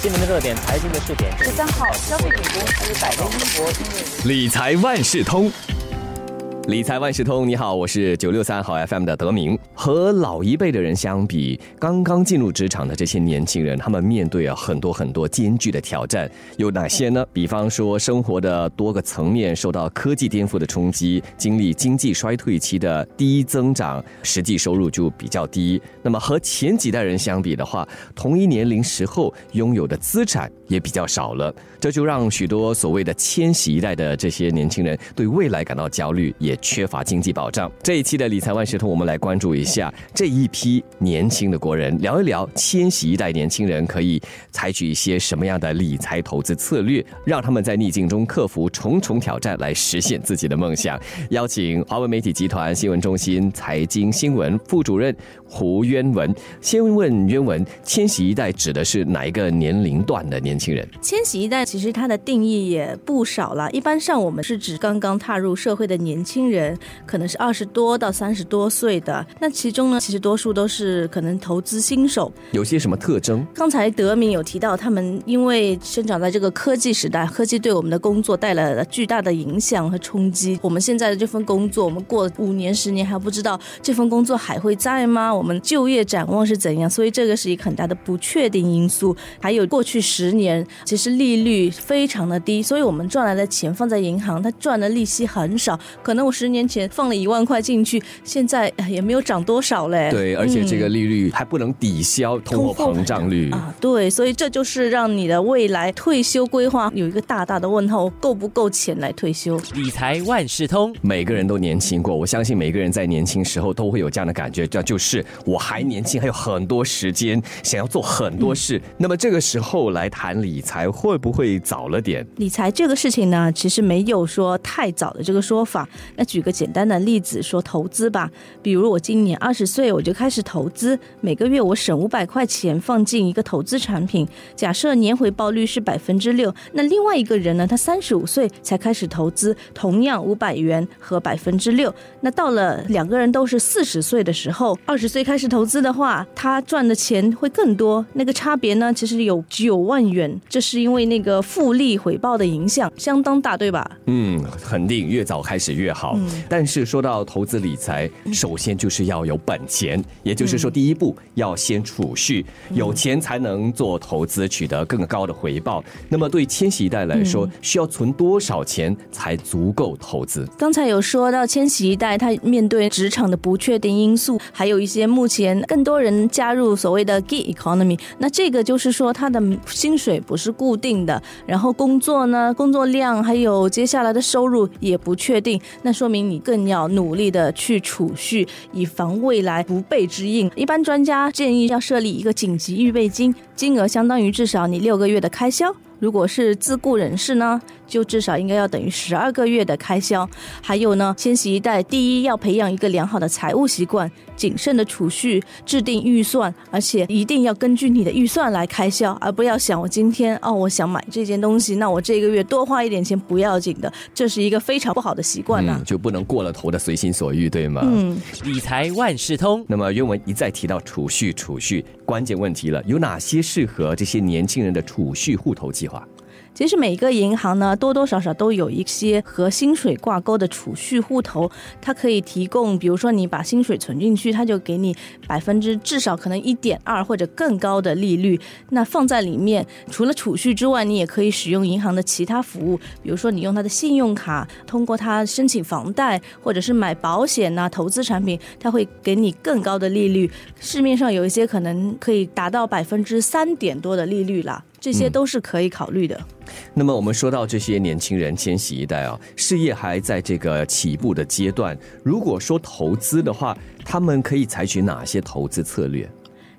新闻的热点，财经的热点。十三号，消费品公司百威英博理财万事通。理财万事通，你好，我是九六三号 FM 的德明。和老一辈的人相比，刚刚进入职场的这些年轻人，他们面对啊很多很多艰巨的挑战，有哪些呢？比方说，生活的多个层面受到科技颠覆的冲击，经历经济衰退期的低增长，实际收入就比较低。那么和前几代人相比的话，同一年龄时候拥有的资产也比较少了，这就让许多所谓的千禧一代的这些年轻人对未来感到焦虑，也缺乏经济保障。这一期的理财万事通，我们来关注一下这一批年轻的国人，聊一聊千禧一代年轻人可以采取一些什么样的理财投资策略，让他们在逆境中克服重重挑战，来实现自己的梦想。邀请华为媒体集团新闻中心财经新闻副主任胡渊文。先问渊文，千禧一代指的是哪一个年龄段的年轻人？千禧一代其实它的定义也不少了，一般上我们是指刚刚踏入社会的年轻，可能是二十多到三十多岁的。那其中呢，其实多数都是可能投资新手。有些什么特征？刚才德明有提到，他们因为生长在这个科技时代，科技对我们的工作带来了巨大的影响和冲击。我们现在的这份工作，我们过五年、十年还不知道这份工作还会在吗？我们就业展望是怎样？所以这个是一个很大的不确定因素。还有过去十年，其实利率非常的低，所以我们赚来的钱放在银行，它赚的利息很少。可能我十年前放了一万块进去，现在哎也没有涨多少嘞。对，而且这个利率还不能抵消通货膨胀率。啊，对，所以这就是让你的未来退休规划有一个大大的问号，够不够钱来退休？理财万事通，每个人都年轻过，我相信每个人在年轻时候都会有这样的感觉，这就是我还年轻，还有很多时间，想要做很多事。那么这个时候来谈理财，会不会早了点？理财这个事情呢，其实没有说太早的这个说法。那举个简单的例子，说投资吧，比如我今年二十岁，我就开始投资，每个月我省五百块钱放进一个投资产品，假设年回报率是百分之六。那另外一个人呢，他三十五岁才开始投资，同样五百元和百分之六。那到了两个人都是四十岁的时候，二十岁开始投资的话，他赚的钱会更多。那个差别呢，其实有九万元，这是因为那个复利回报的影响相当大，对吧？嗯，肯定越早开始越好。但是说到投资理财，首先就是要有本钱，也就是说，第一步要先储蓄，有钱才能做投资，取得更高的回报。那么对千禧一代来说，需要存多少钱才足够投资？刚才有说到千禧一代，他面对职场的不确定因素，还有一些目前更多人加入所谓的 gig economy，那这个就是说他的薪水不是固定的，然后工作呢，工作量还有接下来的收入也不确定，那说明你更要努力的去储蓄，以防未来不备之应。一般专家建议要设立一个紧急预备金，金额相当于至少你六个月的开销。如果是自雇人士呢，就至少应该要等于十二个月的开销。还有呢，千禧一代第一要培养一个良好的财务习惯，谨慎的储蓄，制定预算，而且一定要根据你的预算来开销，而不要想我今天哦，我想买这件东西，那我这个月多花一点钱不要紧的，这是一个非常不好的习惯呢、嗯，就不能过了头的随心所欲，对吗？嗯，理财万事通。那么原文一再提到储蓄，储蓄关键问题了，有哪些适合这些年轻人的储蓄户头计划？其实每个银行呢，多多少少都有一些和薪水挂钩的储蓄户头，它可以提供，比如说你把薪水存进去，它就给你百分之至少可能一点二或者更高的利率。那放在里面，除了储蓄之外，你也可以使用银行的其他服务，比如说你用它的信用卡，通过它申请房贷，或者是买保险呐、投资产品，它会给你更高的利率。市面上有一些可能可以达到百分之三点多的利率啦。这些都是可以考虑的。那么我们说到这些年轻人，千禧一代啊，事业还在这个起步的阶段。如果说投资的话，他们可以采取哪些投资策略？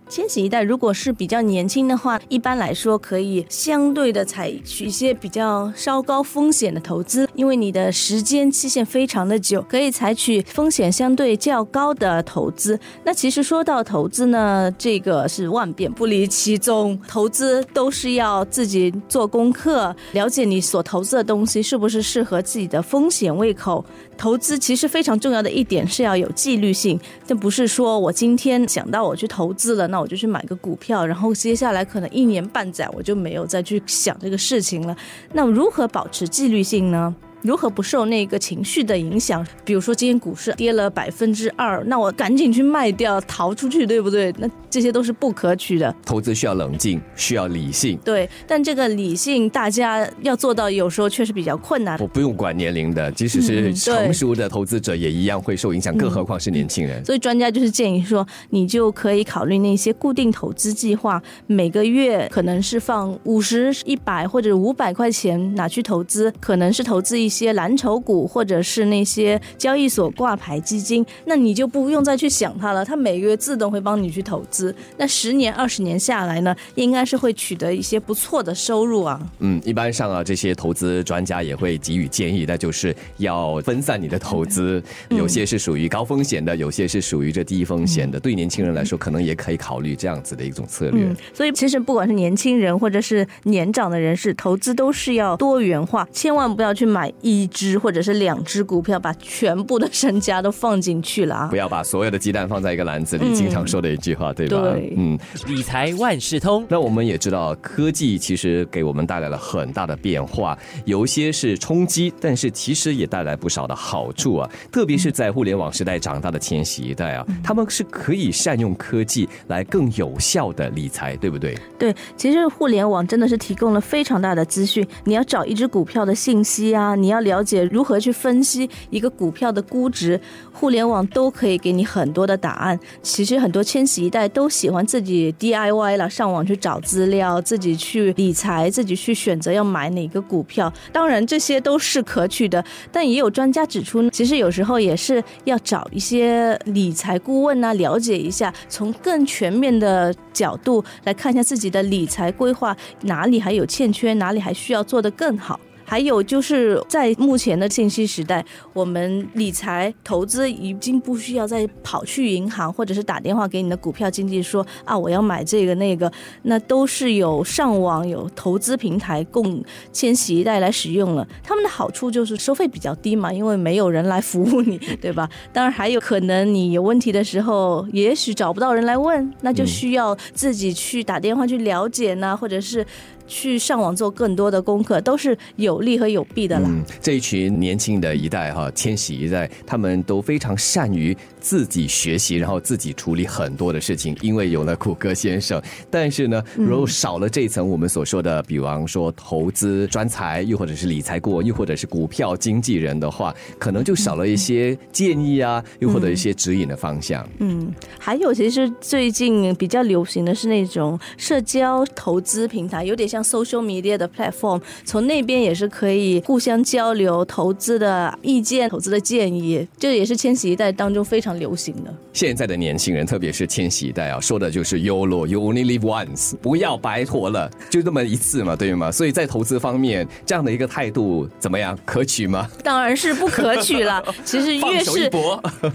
千禧一代如果是比较年轻的话，一般来说可以相对的采取一些比较稍高风险的投资，因为你的时间期限非常的久，可以采取风险相对较高的投资。那其实说到投资呢，这个是万变不离其宗，投资都是要自己做功课，了解你所投资的东西是不是适合自己的风险胃口。投资其实非常重要的一点是要有纪律性，但不是说我今天想到我去投资了，那我就去买个股票，然后接下来可能一年半载我就没有再去想这个事情了。那如何保持纪律性呢？如何不受那个情绪的影响？比如说今天股市跌了百分之二，那我赶紧去卖掉，逃出去，对不对？那这些都是不可取的。投资需要冷静，需要理性。对，但这个理性大家要做到，有时候确实比较困难。我不用管年龄的，即使是成熟的投资者也一样会受影响，更何况是年轻人。所以专家就是建议说，你就可以考虑那些固定投资计划，每个月可能是放五十、一百或者五百块钱拿去投资，可能是投资一。一些蓝筹股或者是那些交易所挂牌基金，那你就不用再去想它了，它每个月自动会帮你去投资。那十年、二十年下来呢，应该是会取得一些不错的收入啊。嗯，一般上啊，这些投资专家也会给予建议，那就是要分散你的投资，有些是属于高风险的，有些是属于这低风险的。对年轻人来说，可能也可以考虑这样子的一种策略。所以，其实不管是年轻人或者是年长的人士，投资都是要多元化，千万不要去买。一只或者是两只股票，把全部的身家都放进去了啊！不要把所有的鸡蛋放在一个篮子里，经常说的一句话，对吧？对，嗯，理财万事通。那我们也知道，科技其实给我们带来了很大的变化，有些是冲击，但是其实也带来不少的好处啊！特别是在互联网时代长大的千禧一代啊，他们是可以善用科技来更有效的理财，对不对？对，其实互联网真的是提供了非常大的资讯。你要找一只股票的信息啊，你。你要了解如何去分析一个股票的估值，互联网都可以给你很多的答案。其实很多千禧一代都喜欢自己 DIY 了，上网去找资料，自己去理财，自己去选择要买哪个股票。当然这些都是可取的，但也有专家指出，其实有时候也是要找一些理财顾问啊，了解一下，从更全面的角度来看一下自己的理财规划哪里还有欠缺，哪里还需要做得更好。还有就是在目前的信息时代，我们理财投资已经不需要再跑去银行，或者是打电话给你的股票经纪说啊，我要买这个那个，那都是有上网有投资平台供千禧一代来使用了。他们的好处就是收费比较低嘛，因为没有人来服务你，对吧？当然还有可能你有问题的时候，也许找不到人来问，那就需要自己去打电话去了解呢，或者是。去上网做更多的功课，都是有利和有弊的啦。这一群年轻的一代哈，千禧一代，他们都非常善于自己学习，然后自己处理很多的事情，因为有了谷歌先生。但是呢，如果少了这一层我们所说的，比方说投资专才，又或者是理财顾问，又或者是股票经纪人的话，可能就少了一些建议啊，又或者一些指引的方向。嗯，还有其实最近比较流行的是那种社交投资平台，有点像。social media 的 platform，从那边也是可以互相交流投资的意见、投资的建议，这也是千禧一代当中非常流行的。现在的年轻人，特别是千禧一代啊，说的就是 “YOLO”，You only live once，不要白活了，就这么一次嘛，对吗？所以在投资方面，这样的一个态度怎么样？可取吗？当然是不可取了。其实越是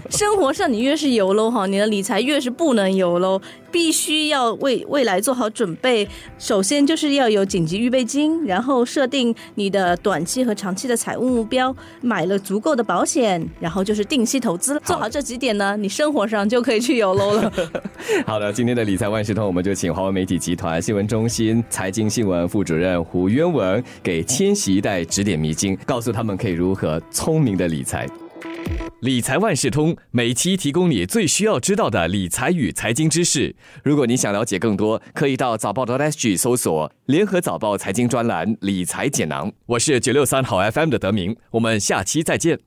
生活上你越是 YOLO 哈，你的理财越是不能 YOLO。必须要为未来做好准备。首先就是要有紧急预备金，然后设定你的短期和长期的财务目标，买了足够的保险，然后就是定期投资。做好这几点点呢，你生活上就可以去有楼了。好的，今天的理财万事通，我们就请华为媒体集团新闻中心财经新闻副主任胡渊文给千禧一代指点迷津，告诉他们可以如何聪明的理财。理财万事通每期提供你最需要知道的理财与财经知识。如果你想了解更多，可以到早报的 SG 搜索“联合早报财经专栏理财简囊”。我是九六三好 FM 的德明，我们下期再见。